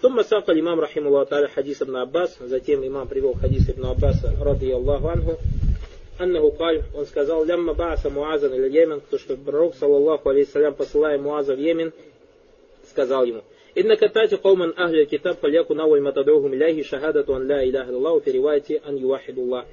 Тумма сака имам рахимуллах таля, хадис ибн Аббас, затем имам привел хадис ибн Аббаса, ради Аллаху анху, аннаху каль, он сказал, лямма бааса муазан или Йемен, то что пророк, саллаллаху алейхиссалям, посылая муаза в Йемен, сказал ему, «Инна катати кауман ахля китаб пальяку наваль матадухум ляхи шахадату ан ля иляха Аллаху феривайте ан юахидуллах».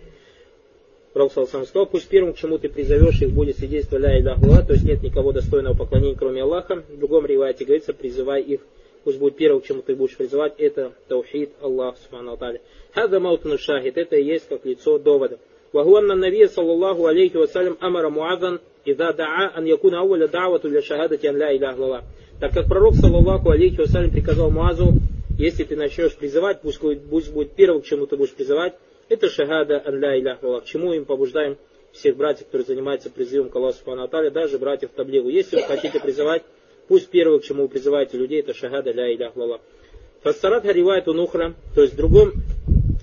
Пророк Салсам сказал, пусть первым, к чему ты призовешь их, будет свидетельство ля иляха то есть нет никого достойного поклонения, кроме Аллаха. В другом ревайте говорится, призывай их пусть будет первым, к чему ты будешь призывать, это таухид Аллах, субхану та'аля. Хаза маутану шахид, это и есть как лицо довода. Вахуанна Навия, саллаллаху алейхи вассалям, амара муазан, ида даа, ан якуна ауля да'вату для шахадати ан ля иля Так как пророк, саллаллаху алейхи вассалям, приказал Муазу, если ты начнешь призывать, пусть, пусть будет первым, к чему ты будешь призывать, это шахада ан ля илях К чему им побуждаем всех братьев, которые занимаются призывом к Аллаху Субхану даже братьев Таблигу. Если вы хотите призывать, пусть первое, к чему вы призываете людей, это шахада ля илях Аллах. Фассарат ривает унухра, то есть в другом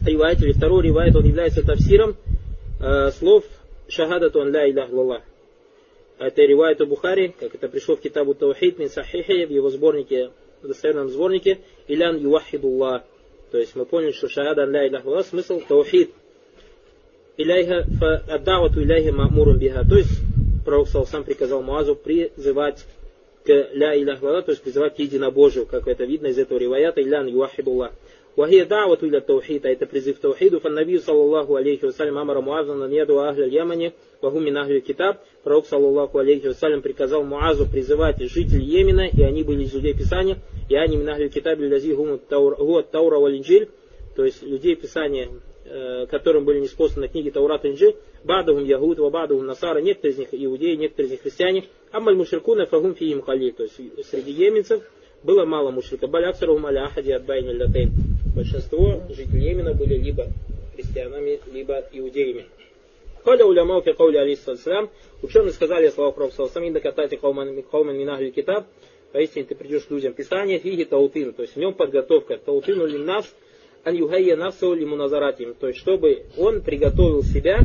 ривайте или второй ривает, он является тавсиром э, слов шахада он ля илях Аллах. Это ривает у Бухари, как это пришло в китабу Таухид мин Сахихи, в его сборнике, в достоверном сборнике, Илян Ювахидуллах. То есть мы поняли, что шахада ля иляха Аллах, смысл таухид. Иляйха аддавату иляйха мамурун биха. То есть пророк сам приказал Муазу призывать к ля иляхвала, то есть призывать к единобожию, как это видно из этого риваята, илян юахидуллах. وهي دعوة إلى التوحيد أي تبرز التوحيد فالنبي صلى الله عليه وسلم أمر معاذا أن يدعو أهل اليمن وهم من أهل الكتاب пророк саллаллаху алейхи عليه приказал Муазу призывать жителей Йемена и они были из людей Писания и они من китаб, الكتاب الذي هو таура والإنجيل то есть людей Писания э, которым были неспосланы книги Таурат и Инджи, Бадовым Ягуд, Бадовым Насара, некоторые из них иудеи, некоторые из них христиане, амаль мушрикуна фагум фиим хали, то есть среди йеменцев было мало мушрика, баляксарухум аля ахади от байни латейн. Большинство жителей Йемена были либо христианами, либо иудеями. Халя уляма фи каули алейхиссалам. Ученые сказали слова Пророка Салам, инда катати кауман минахли китаб. Поистине ты придешь к людям. Писание фиги таутин, то есть в нем подготовка. Таутину ли нас, ан юхайя навсау ли муназаратим. То есть чтобы он приготовил себя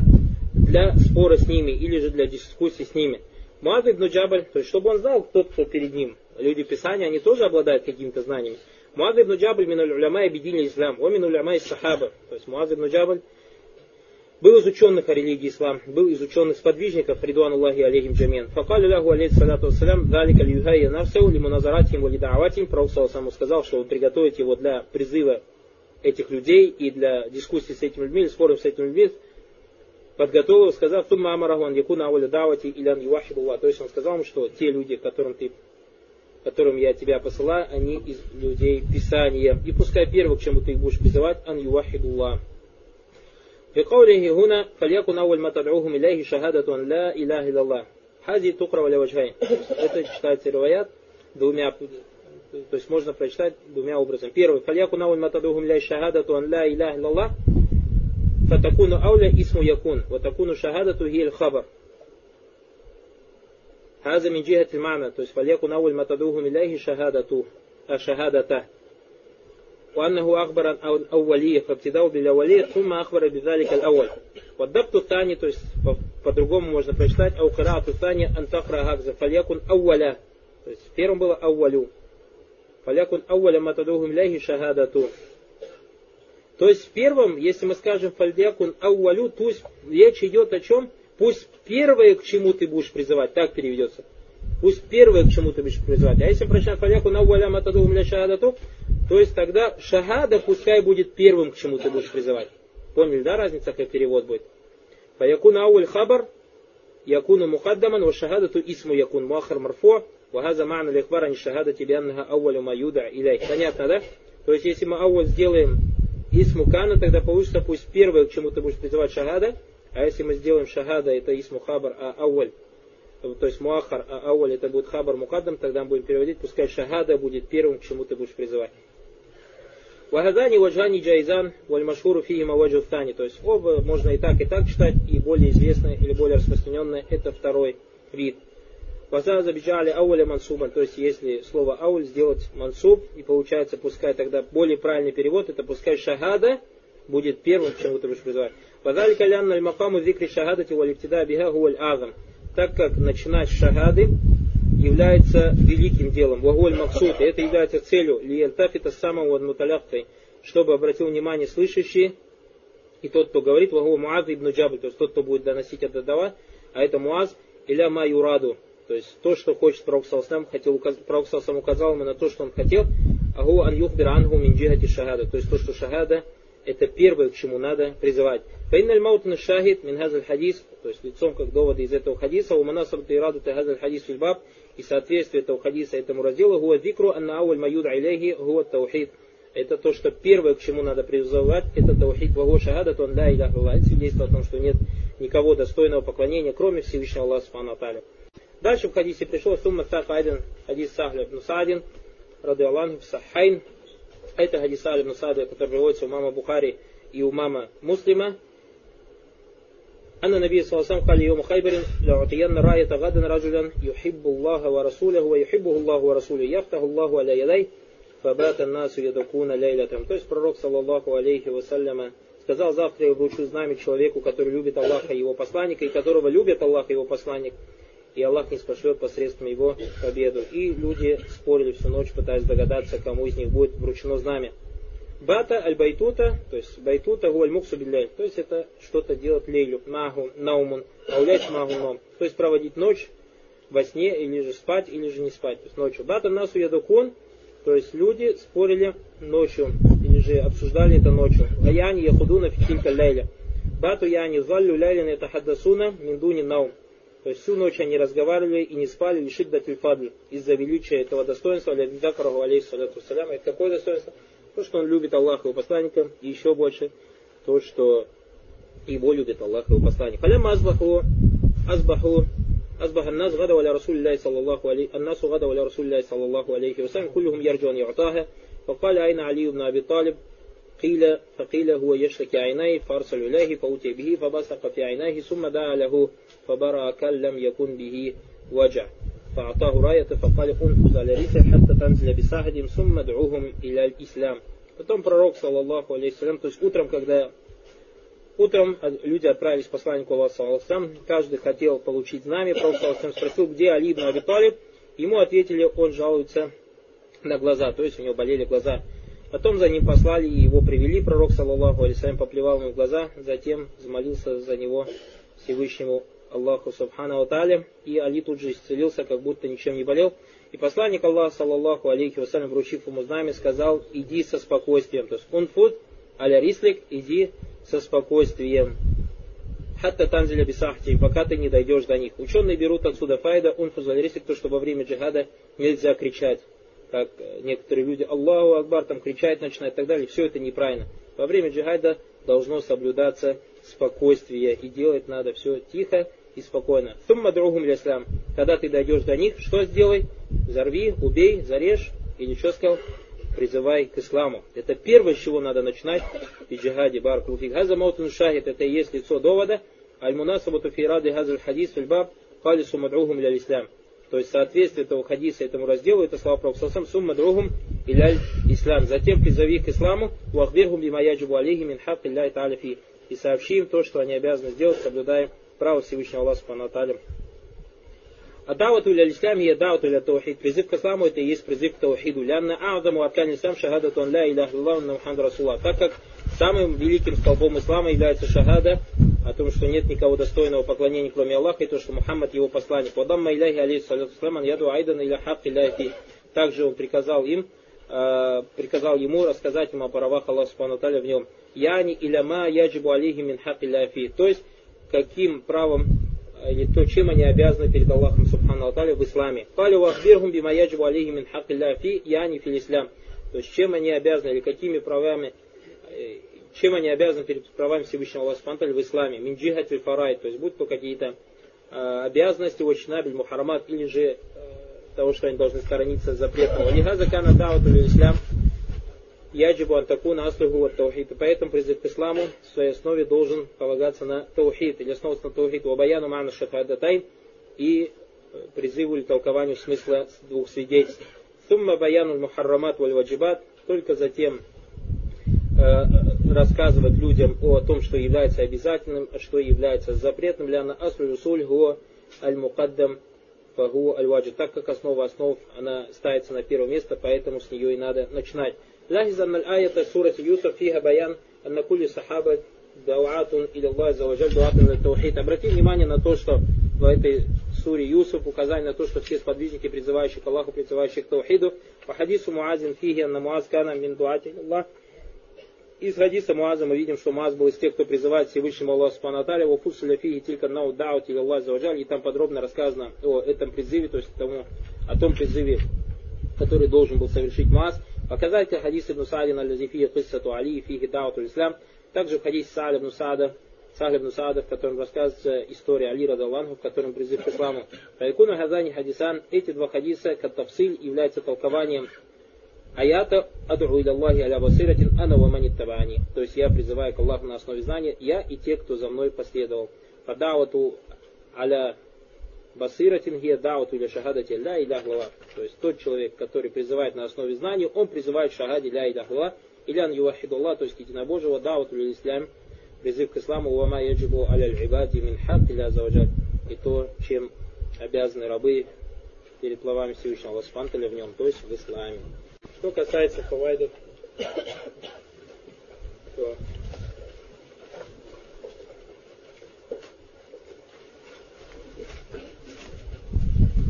для спора с ними или же для дискуссии с ними. Муаз ибн Джабль, то есть чтобы он знал, кто кто перед ним. Люди Писания, они тоже обладают какими-то знаниями. Муаз ибн Джабль мин уляма объединили ислам, о мин уляма из сахаба. То есть Муаз ибн Джабль был из ученых о религии ислам, был из ученых сподвижников, Ридуан Аллахи алейхим джамин. Факали ляху алейхи салату вассалям, далика льюхайя навсау, лиму назаратим, вали дааватим. Пророк самому сказал, что он приготовит его для призыва этих людей и для дискуссии с этими людьми, споров с этими людьми, подготовил, сказав, тумма амараху якуна ауля давати илян юахибулла. То есть он сказал ему, что те люди, которым ты которым я тебя посылаю, они из людей Писания. И пускай первым, к чему ты их будешь призывать, ан юахидуллах. بقوله هنا فليكن أول ما تدعوهم إليه شهادة أن لا إله إلا الله هذه تقرأ على وجهين это читается риваят двумя то есть можно прочитать двумя образами первый فليكن أول ما تدعوهم إليه شهادة أن لا إله إلا الله فتكون أولى اسم يكون وتكون شهادة هي الخبر هذا من جهة المعنى то есть فليكن أول ما تدعوهم إليه شهادته شهادته وأنه أخبر عن أولية فابتداء بالأولية ثم أخبر بذلك الأول والضبط الثاني то есть по-другому можно прочитать أو قراءة الثانية أن تقرأ هكذا فليكن أولا то есть первым было أولو فليكن أول ما تدعوهم إليه شهادته То есть в первом, если мы скажем фальдякун ауалю, то есть речь идет о чем? Пусть первое, к чему ты будешь призывать, так переведется. Пусть первое, к чему ты будешь призывать. А если прочитать фальдякун ауаля матадухум ля шахадату, то есть тогда шахада пускай будет первым, к чему ты будешь призывать. Поняли, да, разница, как перевод будет? Фаякун ауль хабар, якуну мухаддаман, ва шахадату исму якун муахар марфо, ва газа ма'на лихбар ани шахадати бианнаха аулю ма юда иляй. Понятно, да? То есть если мы ауль сделаем исму кана, тогда получится пусть первое, к чему ты будешь призывать шахада, а если мы сделаем шахада, это исму хабар, а ауль, то есть муахар, а ауль это будет хабар мукаддам, тогда мы будем переводить, пускай шахада будет первым, к чему ты будешь призывать. Вагадани ваджани джайзан валь машхуру фигима ваджу. То есть оба можно и так, и так читать, и более известное или более распространенное это второй вид. Ваза забиджали ауля мансубан, то есть если слово ауль сделать мансуб, и получается пускай тогда более правильный перевод, это пускай шагада будет первым, к чему ты будешь призывать. Вазали калян аль макаму зикри шагадати валиптида биха гуаль азам. Так как начинать шагады является великим делом. Ваголь Максуд, это является целью. Лиентафита самого муталяхтой, чтобы обратил внимание слышащий и тот, кто говорит, вагу Муаз ибн Джабль, то есть тот, кто будет доносить это дава, а это Муаз, иля ма юраду, то есть то, что хочет Пророк Салсам, хотел, Пророк Салсам указал ему на то, что он хотел, агу ан юхбир ангу мин джихати шахада, то есть то, что шахада, это первое, к чему надо призывать. Фаинналь маутна шахид мин хазаль хадис, то есть лицом как доводы из этого хадиса, у манасаб тираду хазаль хадис фильбаб, и соответствие этого хадиса этому разделу, гуа дикру анна ауль маюд алейхи гуа таухид. Это то, что первое, к чему надо призывать, это таухид. Вагу шахада, то он ля иля свидетельство о том, что нет никого достойного поклонения, кроме Всевышнего Аллаха Субхану Дальше в хадисе пришло сумма один хадис Сахля ибн Саадин, рады Аллаху, Сахайн. Это хадис Сахля ибн Саада, который приводится у мама Бухари и у мама Муслима. أن النبي صلى الله عليه وسلم قال يوم خيبر لأعطين راية غدا رجلا يحب الله ورسوله ويحبه الله ورسوله يفتح الله على يديه Фабата насу ядакуна лейлятам. То есть пророк, саллаллаху алейхи вассаляма, сказал, завтра я вручу знамя человеку, который любит Аллаха и его посланника, и которого любит Аллах и его посланник, и Аллах не спошлет посредством его победу. И люди спорили всю ночь, пытаясь догадаться, кому из них будет вручено знамя. Бата аль-байтута, то есть байтута гуаль муксу то есть это что-то делать лейлю, наху, наумун, аулять магу ном, то есть проводить ночь во сне, или же спать, или же не спать, то есть ночью. Бата насу ядукун, то есть люди спорили ночью, или же обсуждали это ночью. Аяни яхудуна фитилька лейля. Бату яни заллю ляйлин это хаддасуна миндуни наум. То есть всю ночь они разговаривали и не спали, лишь датильфадль из-за величия этого достоинства, для Дакараху алейхиссалату салям. Это какое достоинство? То, что он любит Аллаха и посланника, и еще больше то, что его любит Аллах и его посланник. Фаляма азбаху, азбаху, азбаха нас гада валя Расулилляй саллаллаху алейхи, аннасу гада валя Расулилляй саллаллаху алейхи, вассалям, кулюхум ярджуан юатаха, факаля айна Алию ибн Аби Талиб, أين علي بن أبي طالب قيل فقيل هو يشتكي عينيه فأرسل إليه فأتي به فبصق في عينيه ثم دعا له فبرأ كل لم يكن به وجع فأعطاه راية فقال انفذ على رسل حتى تنزل بساحدهم ثم ادعوهم إلى الإسلام Потом пророк, саллаллаху алейхиссалям, то есть утром, когда Утром люди отправились к посланнику Аллаха, каждый хотел получить знамя, Пророк спросил, где Али ибн Аби Талиб, ему ответили, он жалуется на глаза, то есть у него болели глаза. Потом за ним послали и его привели, пророк, саллаллаху алейсалям, поплевал ему в глаза, затем замолился за него Всевышнему Аллаху Субхану Аталя, и Али тут же исцелился, как будто ничем не болел. И посланник Аллаха, саллаллаху алейхи вассалям, вручив ему знамя, сказал, иди со спокойствием, то есть он фуд, аля рислик, иди со спокойствием. Хатта танзиля бисахти, пока ты не дойдешь до них. Ученые берут отсюда файда, он фузалерисик, то, что во время джихада нельзя кричать. Как э, некоторые люди, Аллаху Акбар, там кричать начинают и так далее. Все это неправильно. Во время джихада должно соблюдаться спокойствие. И делать надо все тихо и спокойно. Сумма другум ислам. Когда ты дойдешь до них, что сделай? Взорви, убей, зарежь. Или что сказал? призывай к исламу. Это первое, с чего надо начинать в джихаде баракулуфик. Газа маутун шахид, это и есть лицо довода. Аль-мунасабату фи рады газаль хадис фильбаб халису мадругум ля ислам. То есть соответствие этого хадиса этому разделу, это слова Пророка сумма другум иляль ислам. Затем призови к исламу, вахбирхум бима яджибу алейхи мин хак илляй та'аля И сообщи им то, что они обязаны сделать, соблюдая право Всевышнего Аллаха Субхану а давату ля ислам и давату ля таухид. Призыв к исламу это и есть призыв к таухиду. Лянна а'заму аркан ислам шахадату ан ля илях Аллаху Мухаммад Расулла. Так как самым великим столбом ислама является шахада, о том, что нет никого достойного поклонения, кроме Аллаха, и то, что Мухаммад его посланник. Вадамма иляхи алейхиссалату ислам яду айдан иля хак иляхи. Также он приказал им, э, приказал ему рассказать им о правах Аллаха Субхану в нем. Яни иляма яджибу алейхи мин хак. То есть, каким правом или то, чем они обязаны перед Аллахом Субхану в исламе. Калю вахбирхум бимаяджибу алейхи мин яни фил ислам. То есть чем они обязаны или какими правами, э, чем они обязаны перед правами Всевышнего Аллаха в исламе. Мин джихат фарай, то есть будь то какие-то э, обязанности, очнабель, мухарамат, или же э, того, что они должны сторониться запретного. Лихаза кана дауту ислам яджибу антакуна аслуху от таухид. Поэтому призыв к исламу в своей основе должен полагаться на таухид, или основываться на таухид, вабаяну мана шахадатай, и э, призыву или толкованию смысла двух свидетельств. Сумма баяну мухаррамат валь ваджибат, только затем э, рассказывать людям о том, что является обязательным, а что является запретным. Ляна аслу русуль го аль мукаддам фагу аль Так как основа основ, она ставится на первое место, поэтому с нее и надо начинать. لاحظ أن الآية سورة يوسف فيها بيان أن كل صحابة دعوات إلى الله عز وجل دعوات إلى التوحيد. Обратите внимание на то, что в этой суре Юсуф указание на то, что все сподвижники, призывающие к Аллаху, призывающие к Таухиду, по хадису Муазин фиги, на Муаз кана мин дуати Аллах, из хадиса Муаза мы видим, что Муаз был из тех, кто призывает Всевышнему Аллаху Субхану Аталя, во фусуля фиги тилька нау даут или Аллах и там подробно рассказано о этом призыве, то есть тому, о том призыве, который должен был совершить Муаз. Показать хадис Ибн Саадина аль-Лазифия Киссату Али фиги дауту Ислам. Также в хадисе Са'аль ибн Саада, Сахль ибн Саада, в котором рассказывается история Али Радаллаху, в котором призыв к исламу. Файкуна Хазани Хадисан, эти два хадиса, как тавсиль, являются толкованием аята аду иля Аллахи аля басиратин ана ва табани. То есть я призываю к Аллаху на основе знания, я и те, кто за мной последовал. Фадавату аля басиратин гия дауту или шахадати ля иля глава. То есть тот человек, который призывает на основе знаний, он призывает шахади ля иля глава, илян ювахидуллах, то есть единобожего, дауту или ислам, призыв к исламу, вама яджибу аля ибади мин хак иля. И то, чем обязаны рабы перед словами Всевышнего Аллаха в нем, то есть в исламе. Что касается фавайдов, то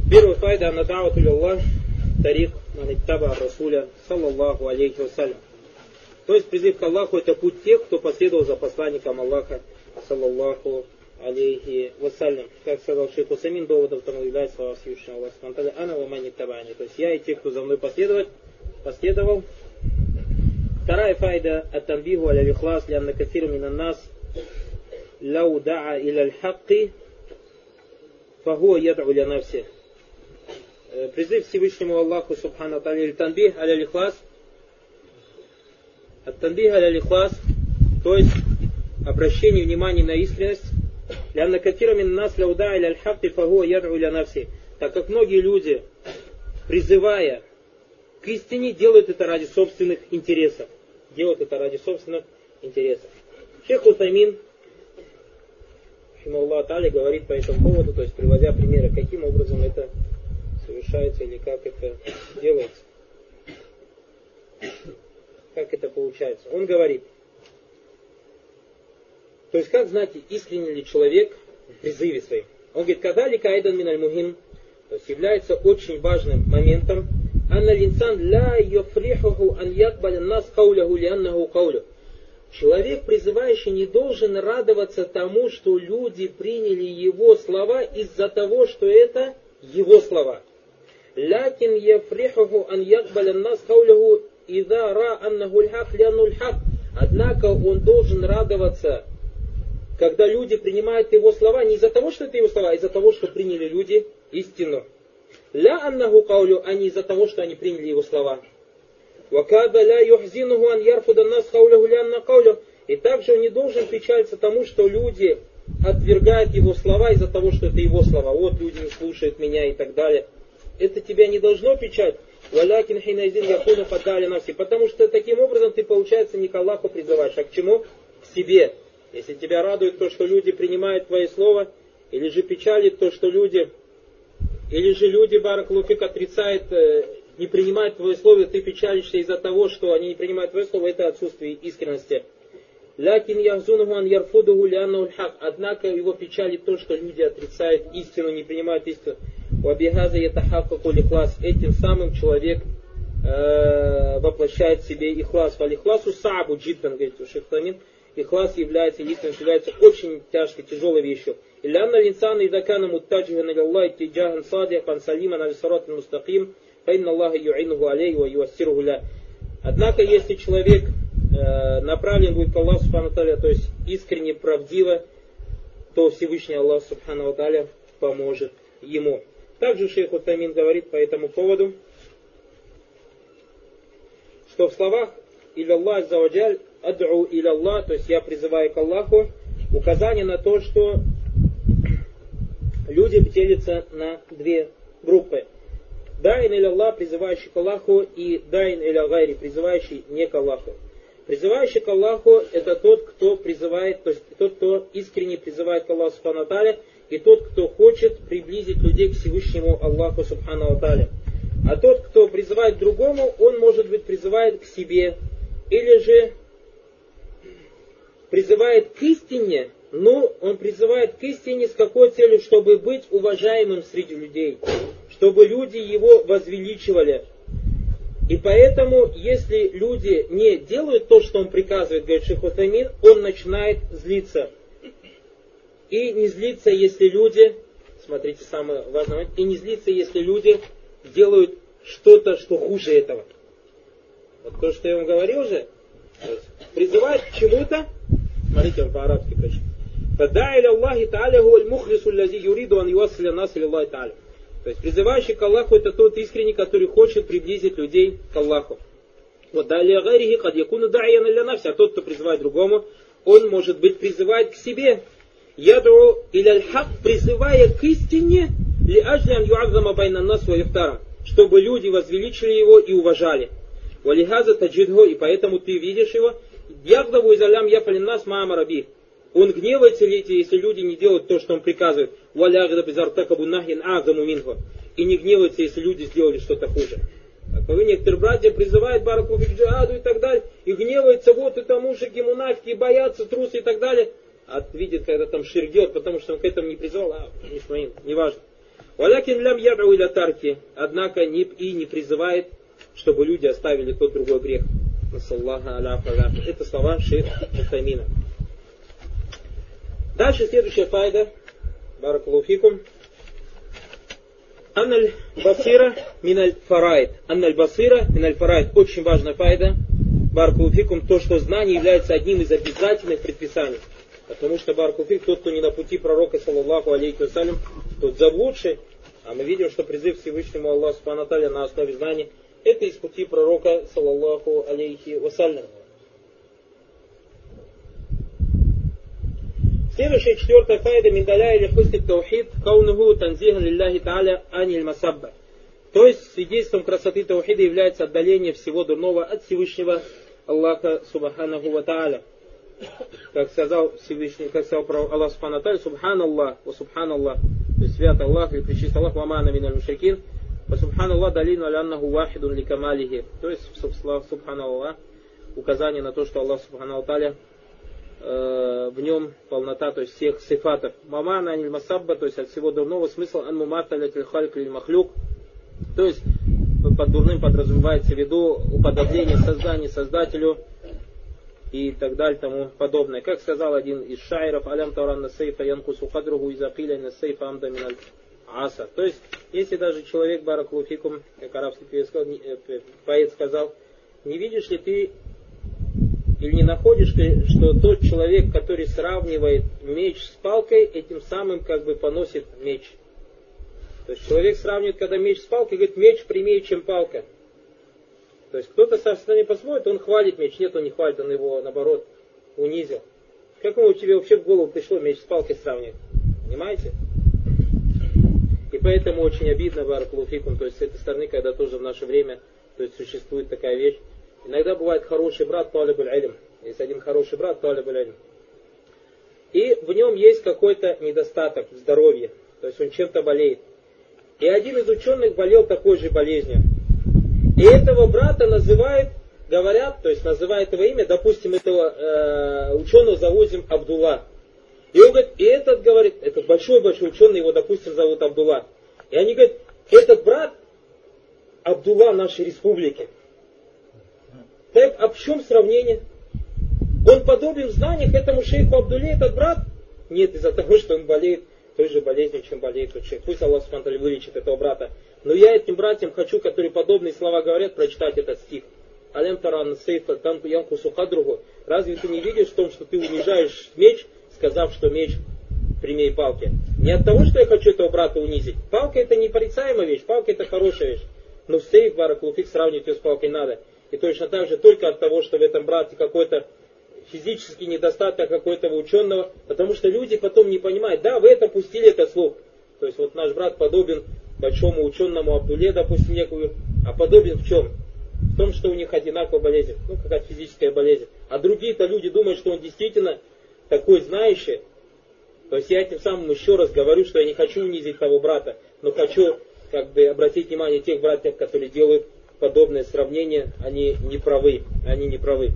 Первый файда на дауту Аллах тарик маниттаба Расуля саллаллаху алейхи вассалям. То есть призыв к Аллаху это путь тех, кто последовал за посланником Аллаха саллаллаху алейхи вассалям. Как сказал шейх Усамин, доводом тому является слова Всевышнего Аллаха. Ана ва мани табани. То есть я и те, кто за мной последовать, последовал. Вторая файда от тамбиху аля лихлас лянна кафир мина нас лау да'a иля аль-хакки фахуа яд'у ля навси. Э, призыв Всевышнему Аллаху Субхану или танбих аля лихлас от танбих аля лихлас то есть обращение внимания на искренность лянна кафира мин нас ляу да'a иля аль-хакки фахуа яд'у ля навси. Так как многие люди, призывая к истине, делают это ради собственных интересов. Делают это ради собственных интересов. Шейх Утамин, Аллах Тали, говорит по этому поводу, то есть приводя примеры, каким образом это совершается или как это делается. Как это получается. Он говорит, то есть как знать, искренне ли человек в призыве своим. Он говорит, когда ли кайдан миналь мухим, то есть является очень важным моментом, أن الإنسان لا يفرحه أن يقبل الناس قوله لأنه قوله. Человек, призывающий, не должен радоваться тому, что люди приняли его слова из-за того, что это его слова. Лякин яфрихуху ан якбаля нас кауляху ида ра аннаху льхак ляну льхак. Однако он должен радоваться, когда люди принимают его слова не из-за того, что это его слова, а из-за того, что приняли люди истину. Ля аннаху каулю, а не из-за того, что они приняли его слова. Вакада ля юхзинуху ан ярфуда нас кауляху ля анна каулю. И также он не должен печалиться тому, что люди отвергают его слова из-за того, что это его слова. Вот люди не слушают меня и так далее. Это тебя не должно печать. Валякин хинайзин якуну фатали навси. Потому что таким образом ты, получается, не к Аллаху призываешь, а к чему? К себе. Если тебя радует то, что люди принимают твои слова, или же печалит то, что люди или же люди, Баракулуфик, отрицают, э, не принимают твое слово, ты печалишься из-за того, что они не принимают твое слово, это отсутствие искренности. Лякин яхзунуху ан ярфудуху. Однако его печалит то, что люди отрицают истину, не принимают истину. Вабихаза ятахакаку лихлас. Этим самым человек э, воплощает в себе ихлас. Валихласу сабу джиддан, говорит Шихтамин. Ихлас является, единственным является очень тяжкой, тяжелой вещью. Илянна линсана идакана муттаджиха на Аллах тиджахан садихан салима на висарат мустаким, фаинна Аллаха ю'инуху алейху и юассируху ля. Однако, если человек э, направлен будет к Аллаху Субхану то есть искренне, правдиво, то Всевышний Аллах Субхану Таля поможет ему. Также шейх Утамин говорит по этому поводу, что в словах «Илля Аллах Заваджаль» адру иля Аллах», то есть я призываю к Аллаху, указание на то, что люди делятся на две группы. Дайн или Аллах, призывающий к Аллаху, и Дайн или Агайри, призывающий не к Аллаху. Призывающий к Аллаху это тот, кто призывает, то есть тот, кто искренне призывает к Аллаху Субхану и тот, кто хочет приблизить людей к Всевышнему Аллаху Субхану Аталя. А тот, кто призывает другому, он, может быть, призывает к себе, или же призывает к истине, но он призывает к истине с какой целью? Чтобы быть уважаемым среди людей, чтобы люди его возвеличивали. И поэтому, если люди не делают то, что он приказывает, говорит Шейх он начинает злиться. И не злиться, если люди, смотрите, самое важное, и не злиться, если люди делают что-то, что хуже этого. Вот то, что я вам говорил же, призывает к чему-то, Смотрите, он по-арабски прочитал. Фада иля Аллахи та'аля гуаль мухлису лази юриду ан юасля нас иля та'аля. То есть призывающий к Аллаху это тот искренний, который хочет приблизить людей к Аллаху. Вот далее гайрихи кад якуну дайян иля нафси. А тот, кто призывает другому, он, может быть, призывает к себе. Ядро иля аль-хак, призывая к истине, ли ажлян юаззама байна нас ва ифтарам. Чтобы люди возвеличили его и уважали. Валихаза таджидго и поэтому ты видишь его, ягдаву изалям яфалин нас маамараби. Он гневается, если люди не делают то, что он приказывает. И не гневается, если люди сделали что-то хуже. Таковы некоторые братья призывают Бараку джихаду и так далее, и гневаются, вот это мужики, мунафики, боятся, трусы и так далее. А видит, когда там ширдет, потому что он к этому не призывал, а, не своим, неважно. Валякин лям ядру или тарки, однако не, и не призывает, чтобы люди оставили тот другой грех. Это слова шейх Мутамина. Дальше следующая файда. Баракулуфикум. Анналь басира миналь фарайд. Анналь басира миналь фарайд. Очень важная файда. Баракулуфикум. То, что знание является одним из обязательных предписаний. Потому что Баракулуфик, тот, кто не на пути пророка, саллаллаху алейхи вассалям, тот заблудший. А мы видим, что призыв Всевышнему Аллаху Субхану на основе знаний, это из пути пророка, саллаллаху алейхи вассалям. Следующая четвертая файда миндаля или хусни таухид каунуху танзихан лилляхи та'аля аниль масабба. То есть свидетельством красоты таухида является отдаление всего дурного от Всевышнего Аллаха Субханаху Ва Та'аля. Как сказал Всевышний, как сказал про Аллах Субхану Та'аля, Субханаллах, Ва Субханаллах, то есть свят Аллах или причист Аллах, вамана миналь мушрикин, Ва Субханаллах далину аляннаху вахидун ликамалихи. То есть Субханаллах, указание на то, что Аллах Субхану Та'аля Э, в нем полнота, то есть всех сифатов. Мамана аниль масабба, то есть от всего дурного смысла ан муматалят хальк или махлюк. То есть под дурным подразумевается в виду уподобление создания создателю и так далее тому подобное. Как сказал один из шайров, алям таран сейфа янкусу кадругу из апиля сейфа амда миналь аса. То есть, если даже человек бараклуфикум, как арабский э, поэт сказал, не видишь ли ты или не находишь ты, что тот человек, который сравнивает меч с палкой, этим самым как бы поносит меч? То есть человек сравнивает, когда меч с палкой, говорит, меч прямее, чем палка. То есть кто-то со стороны посмотрит, он хвалит меч. Нет, он не хвалит, он его, наоборот, унизил. Как ему тебе вообще в голову пришло меч с палкой сравнивать? Понимаете? И поэтому очень обидно, Баракулуфикум, то есть с этой стороны, когда тоже в наше время то есть существует такая вещь, Иногда бывает хороший брат талибуль илм. Есть один хороший брат талибуль илм. И в нем есть какой-то недостаток в здоровье. То есть он чем-то болеет. И один из ученых болел такой же болезнью. И этого брата называют, говорят, то есть называют его имя, допустим, этого э, ученого зовут Абдулла. И он говорит, и этот говорит, этот большой-большой ученый, его, допустим, зовут Абдулла. И они говорят, этот брат Абдулла нашей республики. Так, а в чем сравнение? Он подобен в знаниях этому шейху Абдуле, этот брат? Нет, из-за того, что он болеет той же болезнью, чем болеет тот шейх. Пусть Аллах Субтитры вылечит этого брата. Но я этим братьям хочу, которые подобные слова говорят, прочитать этот стих. Алем таран сейфа там янку сухадругу. Разве ты не видишь в том, что ты унижаешь меч, сказав, что меч прямей палки? Не от того, что я хочу этого брата унизить. Палка это не порицаемая вещь, палка это хорошая вещь. Но в сейф, баракулуфик, сравнивать ее с палкой надо. И точно так же только от того, что в этом брате какой-то физический недостаток какой-то ученого, потому что люди потом не понимают, да, вы это пустили это слух. То есть вот наш брат подобен большому ученому Абдуле, допустим, некую, а подобен в чем? В том, что у них одинаковая болезнь, ну какая-то физическая болезнь. А другие-то люди думают, что он действительно такой знающий, То есть я этим самым еще раз говорю, что я не хочу унизить того брата, но хочу как бы обратить внимание тех братьев, которые делают подобное сравнение, они не правы, они не правы.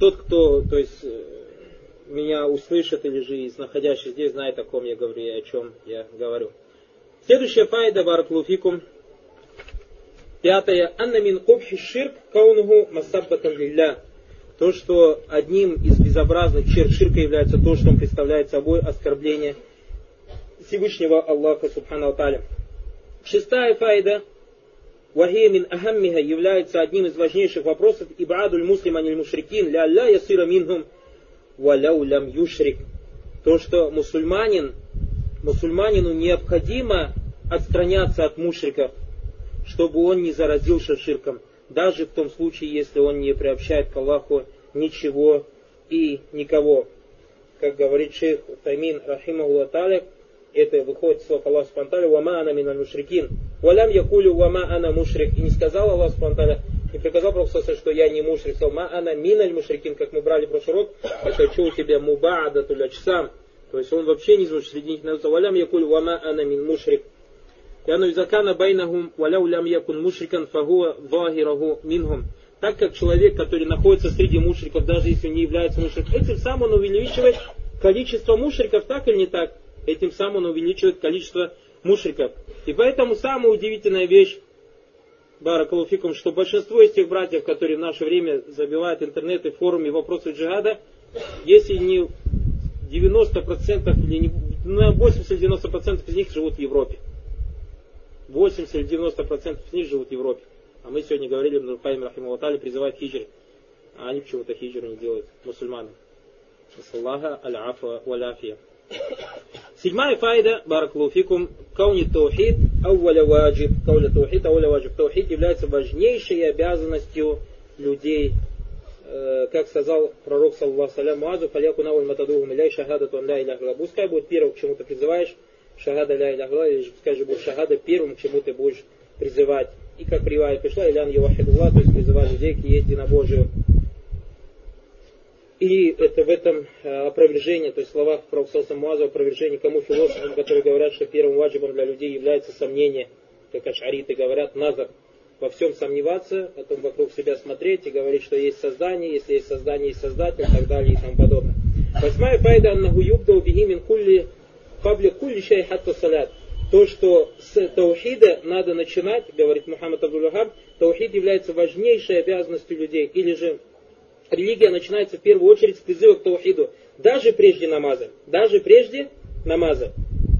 Тот, кто, то есть, э, меня услышит или же из находящих здесь знает, о ком я говорю и о чем я говорю. Следующая файда бараклуфикум. Пятая. Анна мин кубхи ширк каунуху масаббатан лилля. То, что одним из безобразных черт ширка является то, что он представляет собой оскорбление Всевышнего Аллаха Субхану Аталя. Шестая файда. Вахия мин ахаммиха является одним из важнейших вопросов ибадуль муслима ниль мушрикин ля ля ясира минхум валяу лям юшрик. То, что мусульманин, мусульманину необходимо отстраняться от мушриков, чтобы он не заразился ширком, даже в том случае, если он не приобщает к Аллаху ничего и никого. Как говорит шейх Таймин Рахимаху Таля, это выходит из слов Аллаха Субтитры, «Вама ана миналь мушрикин». «Валям якулю вама ана мушрик». И не сказал Аллах Субтитры, и приказал Пророку, что я не мушрик. Сказал, ма ана миналь мушрикин, как мы брали прошлый урок, что у тебя мубаада тулячсам. То есть он вообще не звучит среди них. Валям якулю вама ана мин мушрик. Яну изакана байнахум валяу лям якун мушрикан фагуа вахираху минхум. Так как человек, который находится среди мушриков, даже если не является мушриком, этим самым он увеличивает количество мушриков, так или не так? Этим самым он увеличивает количество мушриков. И поэтому самая удивительная вещь, Баракалуфикум, что большинство из тех братьев, которые в наше время забивают интернет и форумы вопросы джихада, если не 90% или не, на 80-90% из них живут в Европе. 80 или 90% из живут в Европе. А мы сегодня говорили, Нуркаим Рахимулатали призывает хиджри. А они почему-то хиджру не делают, мусульманы. Аллаха аль-афа валяфия. Седьмая файда, бараклуфикум, кауни таухид, ауля ваджиб, кауля таухид, ауля ваджиб. Таухид является важнейшей обязанностью людей, э, как сказал пророк, саллаху салям, Муазу, фаляку науль миляй шахада тон ля Пускай будет первым, к чему ты призываешь, шахада ля иляха или пускай же будет шахада первым, к чему ты будешь призывать. И как привая пришла, илян явахидулла, то есть призывать людей к единобожию. И это в этом э, опровержение, то есть в словах Пророка Муаза опровержение кому философам, которые говорят, что первым ваджибом для людей является сомнение, как ашариты говорят, назар, во всем сомневаться, потом вокруг себя смотреть и говорить, что есть создание, если есть создание, есть создатель и так далее и тому подобное. Восьмая файда аннаху юбда убихимин кулли пабли кулли шай хатта салят. То, что с таухида надо начинать, говорит Мухаммад Абдул таухид является важнейшей обязанностью людей, или же религия начинается в первую очередь с призыва к таухиду, даже прежде намаза, даже прежде намаза.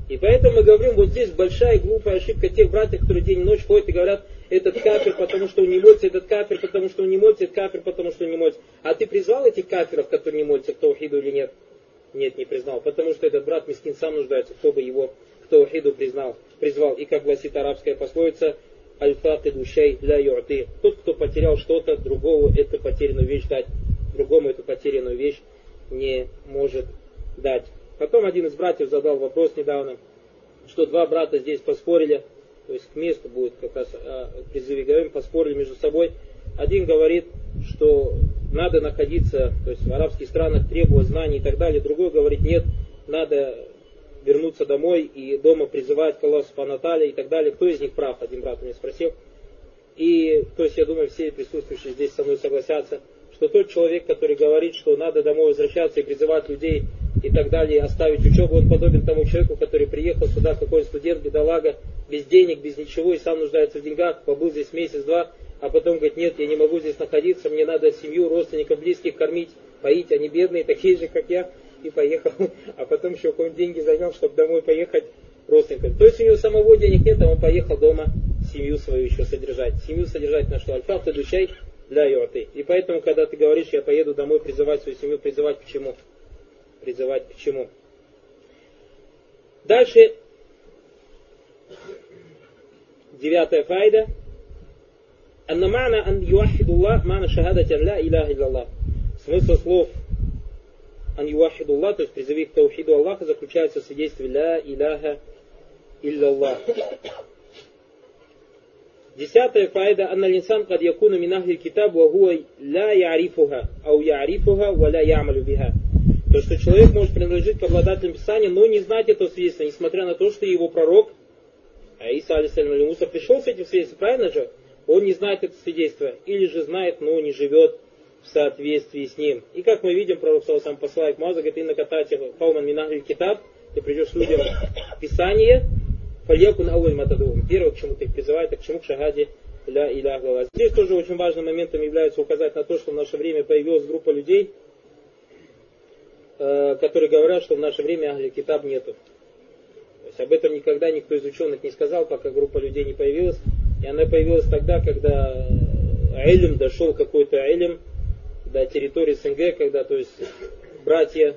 И поэтому мы говорим, вот здесь большая глупая ошибка тех братьев, которые день и ночь ходят и говорят, этот кафир, потому что он не молится, этот кафир, потому что он не молится, этот кафир, потому что он не молится. А ты призвал этих кафиров, которые не молятся, к таухиду или нет? Нет, не признал, потому что этот брат Мискин сам нуждается, кто бы его к таухиду признал, призвал. И как гласит арабская пословица, аль-факиду шай ля ю'ти. Тот, кто потерял что-то, другого эту потерянную вещь дать, другому эту потерянную вещь не может дать. Потом один из братьев задал вопрос недавно, что два брата здесь поспорили, то есть к месту будет как раз о призыве говорим, поспорили между собой. Один говорит, что надо находиться, то есть в арабских странах требуя знаний и так далее. Другой говорит, нет, надо вернуться домой и дома призывать к Аллаху Субханаталя и так далее. Кто из них прав? Один брат меня спросил. И, то есть, я думаю, все присутствующие здесь со мной согласятся, что тот человек, который говорит, что надо домой возвращаться и призывать людей и так далее, оставить учебу, он подобен тому человеку, который приехал сюда, какой студент, бедолага, без денег, без ничего, и сам нуждается в деньгах, побыл здесь месяц-два, а потом говорит, нет, я не могу здесь находиться, мне надо семью, родственников, близких кормить, поить, они бедные, такие же, как я, и поехал, а потом еще какие-нибудь деньги занял, чтобы домой поехать родственникам. То есть у него самого денег нет, а он поехал дома семью свою еще содержать. Семью содержать на что? Альфа, дучай для йоты. И поэтому, когда ты говоришь, я поеду домой призывать свою семью, призывать к чему? Призывать к чему? Дальше, девятая файда. أن معنى أن يوحد الله معنى شهادة لا إله إلا الله. Смысл слов ан ювахиду Аллах, то есть призыви к таухиду Аллаха, заключается в свидетельстве ля иляха илля Десятая файда, анна линсан кад якуну мин ахли китаб, ва хуа ла ярифуха, ау ярифуха, ва ла ямалю биха. То, что человек может принадлежить к обладателям Писания, но не знать этого свидетельства, несмотря на то, что его пророк, а Иса алейсалям Муса пришел с этим свидетельством, правильно же? Он не знает это свидетельство, или же знает, но не живет в соответствии с ним. И как мы видим, пророк сам посылает Маза, говорит, инна катати кауман минахли китаб, ты придешь людям Писание, фальякун ауль матадум. Первое, к чему ты их призывает, это к чему к шагаде ля иля глава. Здесь тоже очень важным моментом является указать на то, что в наше время появилась группа людей, э, которые говорят, что в наше время Ахли Китаб нету. То есть об этом никогда никто из ученых не сказал, пока группа людей не появилась. И она появилась тогда, когда Элим дошел какой-то Элим до территории СНГ, когда то есть братья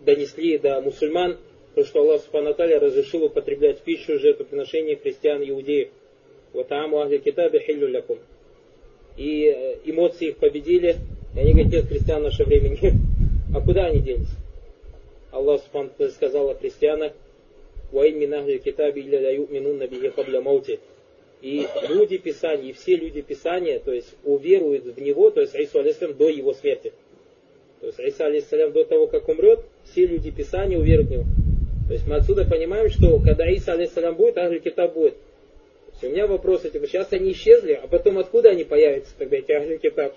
донесли до мусульман, то, что Аллах Субхану разрешил употреблять пищу жертвоприношения христиан и иудеев. Вот аму ахли китабе хиллю лякум. И эмоции их победили. И они говорят, нет, христиан в наше время нет. А куда они делись? Аллах Субхану сказал о христианах, «Ваин мин ахли китаби илля ля ю'минун набихи кабля маути». И люди Писания, и все люди Писания, то есть уверуют в него, то есть Ису алейсалям до его смерти. То есть Иса алейсалям до того, как умрет, все люди Писания уверуют в него. То есть мы отсюда понимаем, что когда Иса алейсалям будет, Ахли Китаб будет у меня вопрос, типа, сейчас они исчезли, а потом откуда они появятся тогда, эти Ахли Китаб?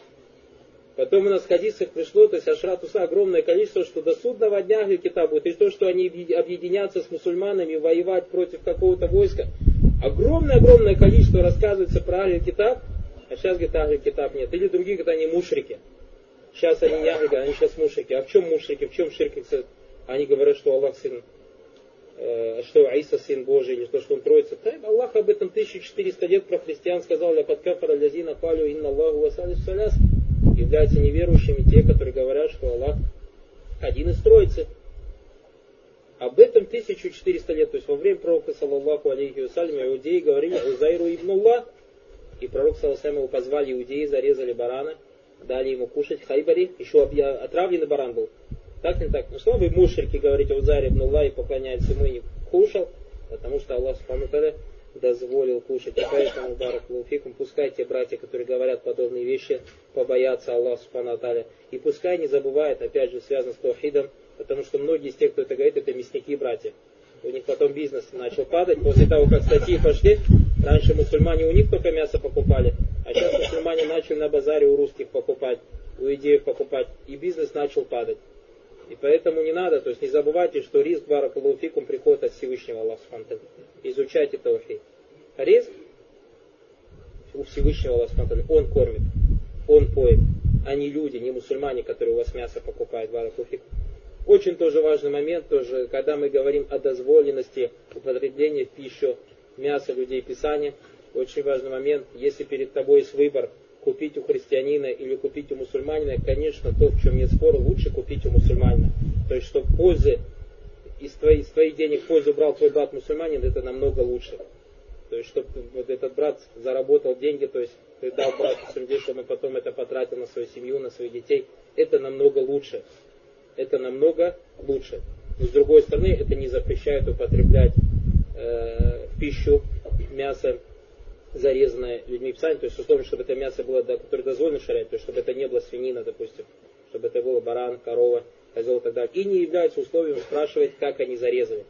Потом у нас в хадисах пришло, то есть Ашратуса огромное количество, что до судного дня Ахли Китаб будет, и то, что они объединятся с мусульманами, воевать против какого-то войска. Огромное-огромное количество рассказывается про Ахли Китаб, а сейчас, говорит, Ахли Китаб нет. Или другие, говорят, они мушрики. Сейчас они не Ахли, они сейчас мушрики. А в чем мушрики, в чем ширки? Они говорят, что Аллах сын Э, что Аиса сын Божий, или то, что он троица. Так, Аллах об этом 1400 лет про христиан сказал, «Ля подкафара лязина палю инна Аллаху васалис саляс». Являются неверующими те, которые говорят, что Аллах один из троицы. Об этом 1400 лет, то есть во время пророка, саллаллаху алейхи вассалям, иудеи говорили Узайру ибнуллах, и пророк, саллаллаху его позвали иудеи, зарезали барана, дали ему кушать хайбари, еще отравленный баран был. Так не так? Ну что вы мушрики говорите, Узари ибн Аллах и поклоняется ему и кушал, потому что Аллах Субхану дозволил кушать. И поэтому, Барак Луфикум, пускай те братья, которые говорят подобные вещи, побоятся Аллаха Субхану И пускай не забывают, опять же, связано с Таухидом, потому что многие из тех, кто это говорит, это мясники братья. У них потом бизнес начал падать после того, как статьи пошли. Раньше мусульмане у них только мясо покупали, а сейчас мусульмане начали на базаре у русских покупать, у идеев покупать, и бизнес начал падать. И поэтому не надо, то есть не забывайте, что риск баракалуфикум приходит от Всевышнего Аллаха Изучайте таухид. Риск у Всевышнего Аллаха Он кормит, Он поет, а не люди, не мусульмане, которые у вас мясо покупают, баракалуфикум. Очень тоже важный момент, тоже, когда мы говорим о дозволенности употребления в пищу мяса людей Писания, очень важный момент, если перед тобой есть выбор – купить у христианина или купить у мусульманина, конечно, то, в чем нет спора, лучше купить у мусульманина. То есть, чтобы пользы из твоих, из твоих денег пользу брал твой брат мусульманин, это намного лучше. То есть, чтобы вот этот брат заработал деньги, то есть ты дал брату своим чтобы он потом это потратил на свою семью, на своих детей, это намного лучше. Это намного лучше. Но с другой стороны, это не запрещает употреблять э, пищу, мясо зарезанное людьми писание, то есть условно, чтобы это мясо было, да, которое дозволено шарять, то есть чтобы это не было свинина, допустим, чтобы это было баран, корова, козел и так далее. И не является условием спрашивать, как они зарезали.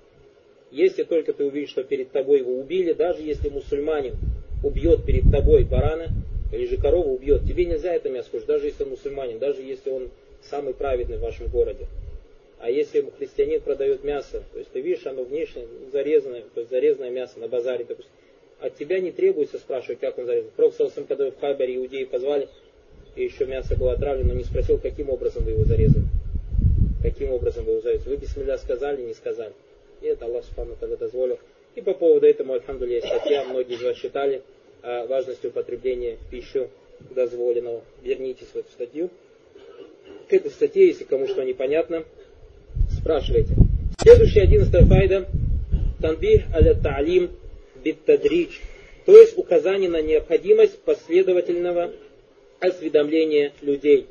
Если только ты увидишь, что перед тобой его убили, даже если мусульманин убьет перед тобой барана, или же корову убьет, тебе нельзя это мясо кушать, даже если он мусульманин, даже если он самый праведный в вашем городе. А если христианин продает мясо, то есть ты видишь, оно внешне зарезанное, то есть зарезанное мясо на базаре, допустим, от тебя не требуется спрашивать, как он зарезан. Пророк Саласам, когда в Хайбаре иудеи позвали, и еще мясо было отравлено, не спросил, каким образом вы его зарезали. Каким образом вы его зарезали. Вы бисмилля сказали, не сказали. И это Аллах Субхану тогда дозволил. И по поводу этого, альхамдулилля, есть статья, многие из вас читали о важности употребления пищи дозволенного. Вернитесь в эту статью. К этой статье, если кому что непонятно, спрашивайте. Следующая одиннадцатая файда. Танбих аля та'лим биттадрич, то есть указание на необходимость последовательного осведомления людей.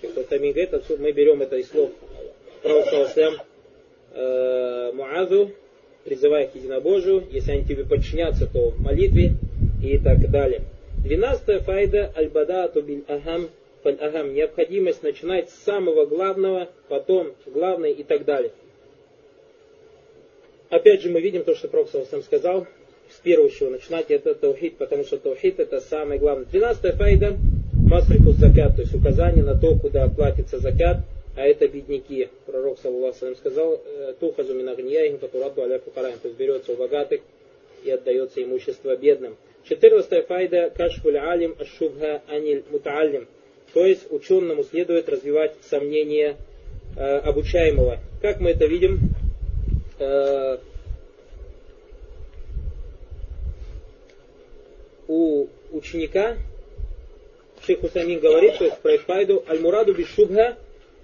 Шейх Тамин говорит, отсюда мы берем это из слов Пророка э, Муазу, призывая к единобожию, если они тебе подчинятся, то в молитве и так далее. Двенадцатая файда аль-бадату биль ахам фаль-агам, необходимость начинать с самого главного, потом главное и так далее. Опять же мы видим то, что Пророк сам сказал, с первого чего начинать, это таухид, потому что таухид это самое главное. Двенадцатая файда, масрифу закат, то есть указание на то, куда платится закат, а это бедняки. Пророк, саллаху сказал, «Э, тухазу минагнияхим, фатурату аля фукараем, то есть берется у богатых и отдается имущество бедным. Четырнадцатая файда, кашфуль алим ашубха аниль мутаалим, то есть ученому следует развивать сомнения э, обучаемого. Как мы это видим? Э, у ученика Шейх Хусамин говорит, то есть про Ишфайду, аль-мураду би шубха,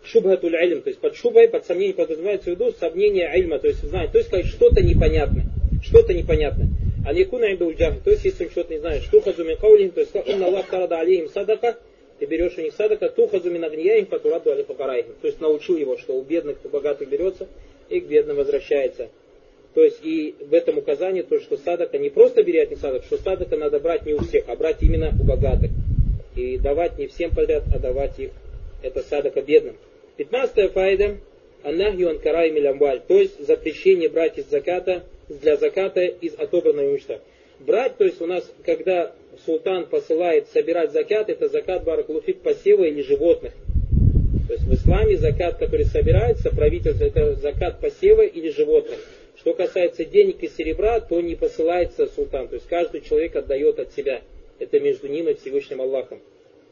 шубхатуль ильм, то есть под шубой, под сомнением подразумевается в виду сомнение ильма, то есть знать, то есть сказать что-то непонятное, что-то непонятное. Аликуна уджах, то есть если он что-то не знает, что хазу мин каулихим, то есть инна Аллах тарада алейхим садака, ты берешь у них садака, ту хазу мин агнияхим, фатураду али факараихим. То есть научил его, что у бедных, у богатых берется, и к бедным возвращается. То есть и в этом указании то, что садака не просто бери от них садок, что садака надо брать не у всех, а брать именно у богатых. И давать не всем подряд, а давать их, это садака бедным. Пятнадцатая файда, аннахью анкарай милямваль, то есть запрещение брать из заката, для заката из отобранного имущества. Брать, то есть у нас, когда султан посылает собирать закат, это закат баракулуфик посева или животных. То есть в исламе закат, который собирается, правительство, это закат посева или животных. Что касается денег и серебра, то не посылается султан. То есть каждый человек отдает от себя. Это между ним и Всевышним Аллахом.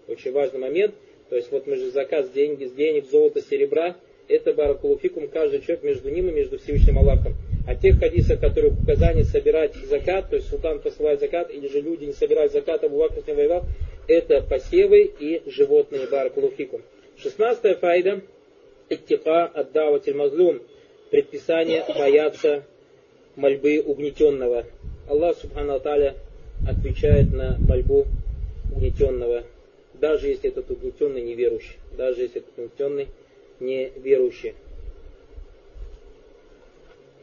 Очень важный момент. То есть вот мы же заказ деньги, с денег, золота, серебра. Это баракулуфикум каждый человек между ним и между Всевышним Аллахом. А тех хадисов, которые указание собирать закат, то есть султан посылает закат, или же люди не собирают закат, Абу Бакр с ним воевал, это посевы и животные баракулуфикум. Шестнадцатая файда. Иттика аддаватель мазлум предписание бояться мольбы угнетенного. Аллах Субхану Аталя отвечает на мольбу угнетенного, даже если этот угнетенный неверующий, даже если этот угнетенный неверующий.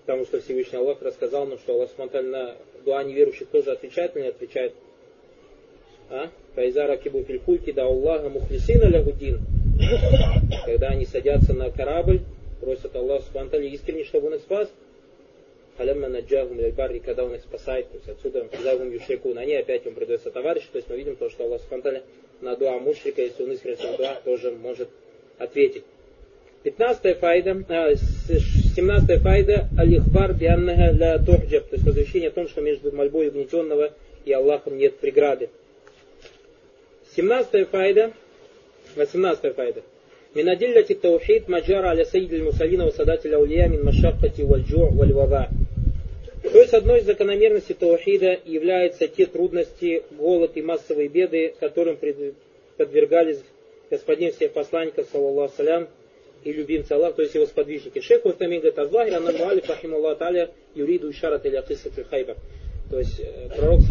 Потому что Всевышний Аллах рассказал нам, что Аллах на дуа неверующих тоже отвечает или не отвечает. А? Файзара кибу фильфульки да Аллаха мухлисина лягудин. Когда они садятся на корабль, просят Аллах Субхану искренне, чтобы он их спас. Халямма наджахум ляльбарри, когда он их спасает, то есть отсюда казахум юшрикун, они опять им придется товарищ, то есть мы видим то, что Аллах Субхану на дуа мушрика, если он искренне на дуа, тоже может ответить. 15 файда, а, 17 файда, алихбар бианнага ля тухджаб, то есть возвещение о том, что между мольбой угнетенного и Аллахом нет преграды. 17 файда, 18 файда. من أدلة التوحيد ما جرى على سيد المرسلين وسادات الأولياء من مشقة والجوع والوباء. То есть одной из закономерностей Таухида являются те трудности, голод и массовые беды, которым подвергались господин всех посланников, саллаллаху салям, и любимцы Аллах, то есть его сподвижники. Шейх Мухтамин говорит, Азлахир, анна муалиф, рахимуллах таля, юриду ишарат или акисат хайбар. То есть э, пророк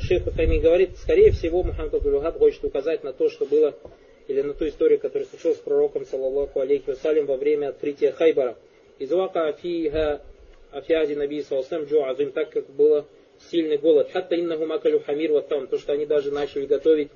Шейх Мухтамин говорит, скорее всего, Мухаммад Абдул хочет указать на то, что было или на ту историю, которая случилась с пророком, саллаллаху алейхи вассалям, во время открытия Хайбара. Из вака афиха афиази наби салсам джу азим, так как было сильный голод. Хатта иннаху макалю хамир ваттам, то, что они даже начали готовить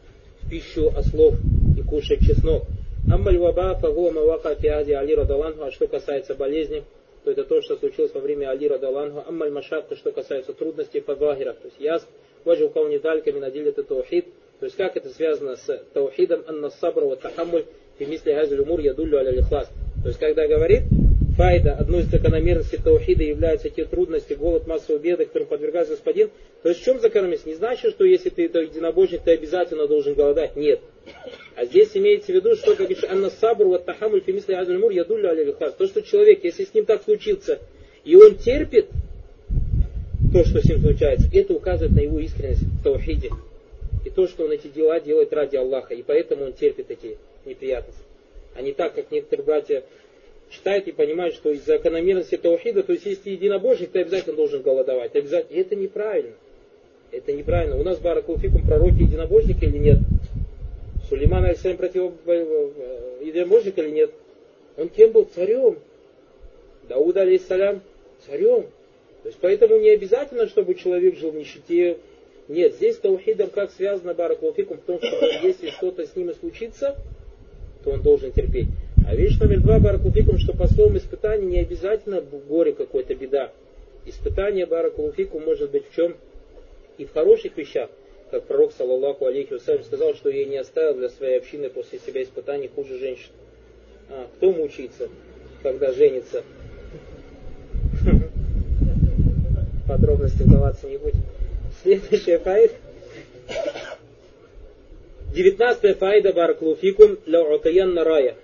пищу ослов и кушать чеснок. Аммаль ваба фагуа мавака фиази али радаланху, а что касается болезни, то это то, что случилось во время Али Радаланху. Аммаль Машак, то что касается трудностей по То есть яс, ваджу кауни далька минадиль это таухид, то есть как это связано с таухидом анна сабра ва тахаммуль и мисли газуль умур ядуллю аля лихлас. То есть когда говорит, файда, одной из закономерностей таухида являются те трудности, голод, массовые беды, которым подвергается господин. То есть в чем закономерность? Не значит, что если ты единобожник, ты обязательно должен голодать. Нет. А здесь имеется в виду, что, как говорится, анна сабр ва тахамуль фи мисли газуль умур ядуллю аля. То, что человек, если с ним так случится, и он терпит то, что с ним случается, это указывает на его искренность в таухиде и то, что он эти дела делает ради Аллаха, и поэтому он терпит эти неприятности. А не так, как некоторые братья читают и понимают, что из-за закономерности таухида, то есть если единобожник, ты обязательно должен голодовать. Обязательно. И это неправильно. Это неправильно. У нас Баракулфикум пророки единобожники или нет? Сулейман Алисалям против э, э, единобожник или нет? Он кем был? Царем. Дауда Алисалям царем. То есть поэтому не обязательно, чтобы человек жил в нищете, Нет, здесь таухидом как связано баракулфикум в том, что если что-то с ним и случится, то он должен терпеть. А вещь номер два баракулфикум, что по словам испытания не обязательно горе какой-то беда. Испытание баракулфикум может быть в чем? И в хороших вещах, как пророк, саллаллаху алейхи вассалям, сказал, что я не оставил для своей общины после себя испытаний хуже женщин. А, кто мучается, когда женится? Подробности вдаваться не будем. Следующая фаида. Девятнадцатая фаида бараклуфикум ля утаянна рая.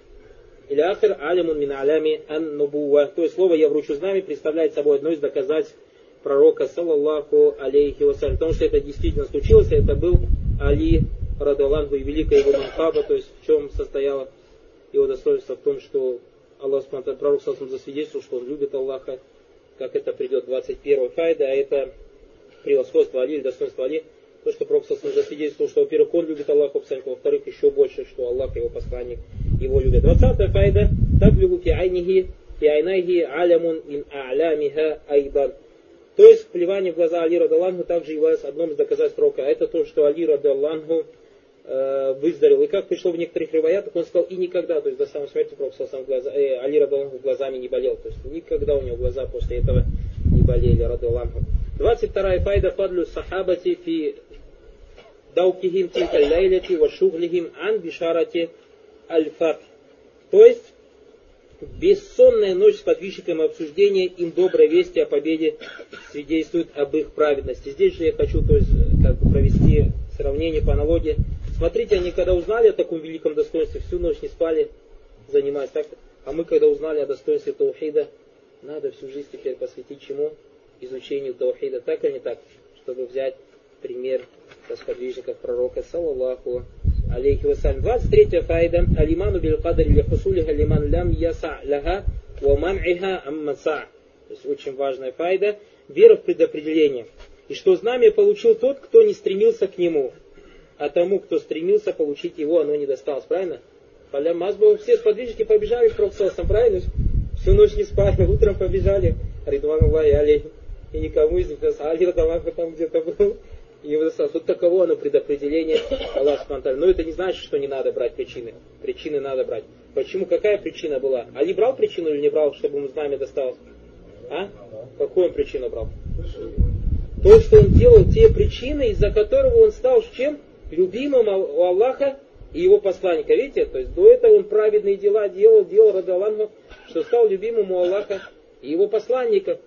Или ахир алимун мин алями ан нубуа. То есть слово «я вручу знамя» представляет собой одно из доказательств пророка, саллаллаху алейхи вассалям. Потому что это действительно случилось, это был Али, радаллаху, и великая его манхаба, то есть в чем состояло его достоинство в том, что Аллах пророк Сасам засвидетельствовал, что он любит Аллаха, как это придет 21 файда, а это превосходство Али или достоинство Али, то, что Пророк Сасам засвидетельствовал, что, во-первых, он любит Аллаха, во-вторых, еще больше, что Аллах, его посланник, его любит. 20 файда, таблюгу фи айнихи, фи айнайхи алямун мин айдан. То есть плевание в глаза Али Радаллаху также является одним из доказательств пророка. А это то, что Али Радаллаху э, выздоровел. И как пришло в некоторых риваятах, он сказал, и никогда, то есть до самой смерти Пророк сам глаза, э, Али Радаллаху глазами не болел. То есть никогда у него глаза после этого не болели, Радаллаху. 22 файда фадлю сахабати фи даукихим тилька ляйляти ва шуглихим ан бишарати аль То есть Бессонная ночь с подвижником обсуждения им доброй вести о победе свидетельствует об их праведности. Здесь же я хочу то есть, как бы провести сравнение по аналогии. Смотрите, они когда узнали о таком великом достоинстве, всю ночь не спали, занимаясь так. А мы, когда узнали о достоинстве Таухида, надо всю жизнь теперь посвятить чему? Изучению Таухида. Так или не так? Чтобы взять пример со сподвижников пророка, саллаллаху алейхи вассалям. 23 файда. Алиману бил кадари ли хусулиха лиман лям яса ляха ва ман'иха аммаса. То есть очень важная файда. Вера в предопределение. И что знамя получил тот, кто не стремился к нему. А тому, кто стремился получить его, оно не досталось. Правильно? Поля Мазбова все сподвижники побежали к Проксосам, правильно? Всю ночь не спали, утром побежали. Ридван Аллахи алейхи. И никому из них, Али Радаллаху там где-то был и вот таково оно предопределение Аллаха Субтитры. Но это не значит, что не надо брать причины. Причины надо брать. Почему? Какая причина была? Али брал причину или не брал, чтобы ему знамя досталось? А? Какую он причину брал? То, что он делал те причины, из-за которого он стал чем? Любимым у Аллаха и его посланника. Видите? То есть до этого он праведные дела делал, делал ради Аллаха, что стал любимым у Аллаха и его посланника.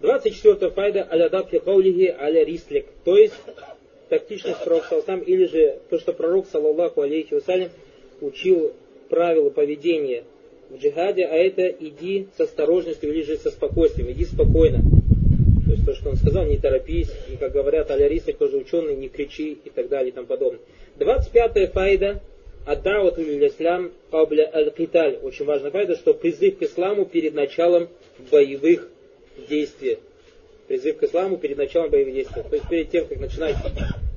24 файда алядаб каулихи аля рислик. То есть тактичность пророк Салсам или же то, что пророк, саллаллаху алейхи вассалям, учил правила поведения в джихаде, а это иди с осторожностью или же со спокойствием, иди спокойно. То есть то, что он сказал, не торопись, и как говорят аля рислик, тоже ученый, не кричи и так далее и тому подобное. 25 файда Аддавату ислам кабля аль-киталь. Очень важная файда, что призыв к исламу перед началом боевых действия. Призыв к исламу перед началом боевых действий. То есть перед тем, как начинать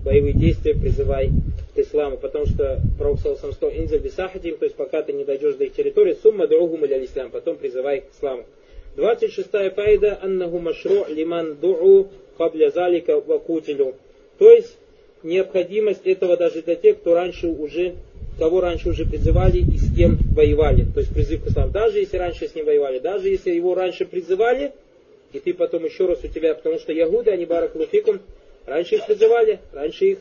боевые действия, призывай к исламу. Потому что Пророк Саласам сказал, инзаль бисахатим, то есть пока ты не дойдешь до их территории, сумма другум или ислам, потом призывай к исламу. 26-я файда, аннаху машру лиман ду'у кабля залика вакутилю. То есть необходимость этого даже для тех, кто раньше уже кого раньше уже призывали и с кем воевали. То есть призыв к исламу. Даже если раньше с ним воевали, даже если его раньше призывали, и ты потом еще раз у тебя, потому что ягуды, они бараклуфикум, раньше их призывали, раньше их,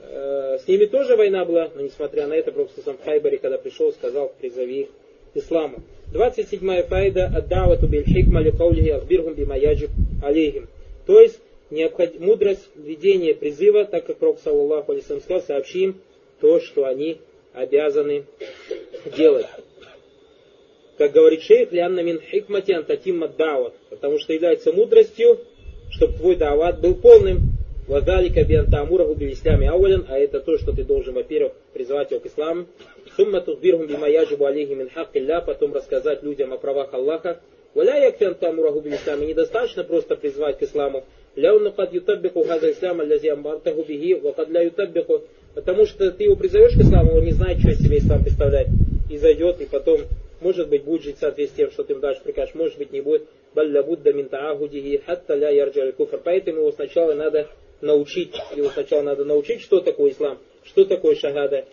э, с ними тоже война была, но несмотря на это, просто сам в Хайбаре, когда пришел, сказал, призови их к исламу. 27 файда аддавату биль хикма ли каулихи ахбирхум бимаяджиб алейхим. То есть, необход... мудрость ведения призыва, так как Пророк, саллаллаху алейсам, сказал, сообщи им то, что они обязаны делать. Как говорит шейх, лянна мин хикмати антатимма дава, потому что является мудростью, чтобы твой дават был полным. Вадалика биантамураху бил исламе ауален, а это то, что ты должен, во-первых, призывать его к исламу. Сумма тухбирхум бимаяджибу алейхи мин хаккилля, потом рассказать людям о правах Аллаха. Валя якфи антамураху бил исламе, недостаточно просто призвать к исламу. Ляуна кад ютаббику хаза ислам, аллази амбартаху бихи, вакад ля ютаббику. Потому что ты его призовешь к исламу, он не знает, что из себя ислам представляет. И зайдет, и потом может быть, будет жить в соответствии с тем, что ты им дальше Может быть, не будет. Балля будда мин таахудихи хатта ля ярджа куфр. Поэтому его сначала надо научить, его сначала надо научить, что такое ислам, что такое шагада,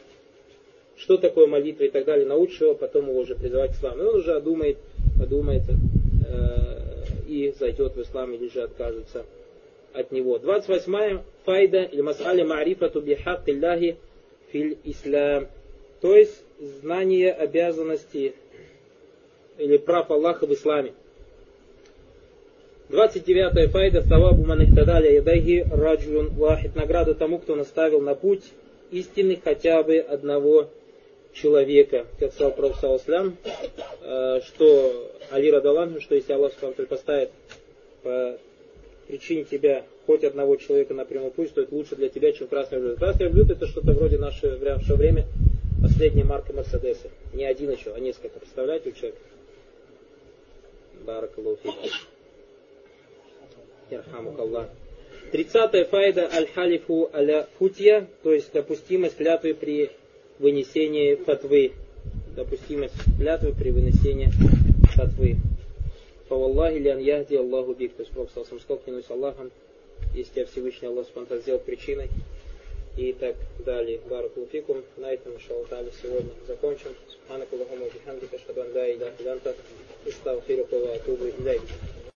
что такое молитва и так далее, научишь его, потом его уже призывать к исламу. И он уже одумает, подумает э, и зайдет в ислам или же откажется от него. 28 файда или мас'али ма'рифату бихак Илляхи филь ислам. То есть знание обязанностей или прав Аллаха в исламе. 29 файда Савабу Манихтадаля Ядайги Раджулюн Вахид. Награда тому, кто наставил на путь истины хотя бы одного человека. Как сказал Пророк Саласлям, э, что Али Радалан, что если Аллах поставит по причине тебя хоть одного человека на прямой путь, то это лучше для тебя, чем красный блюдо. Красный блюдо это что-то вроде наше, в наше время последняя марка Мерседеса. Не один еще, а несколько. Представляете, у человека? Баракалуфи. Ярхамукаллах. Тридцатая файда аль-халифу аля футья, то есть допустимость клятвы при вынесении фатвы. Допустимость клятвы при вынесении фатвы. Фаваллахи лян яхди Аллаху бик. То есть Пророк Салсам сказал, клянусь Аллахом, если тебя Всевышний Аллах спонтан сделал причиной. И так далее. Баракулуфикум. На этом, иншаллаху сегодня закончим. Субханакаллахумма бихамдика, шадан ла иляха илля أستغفرك وأتوب إليك.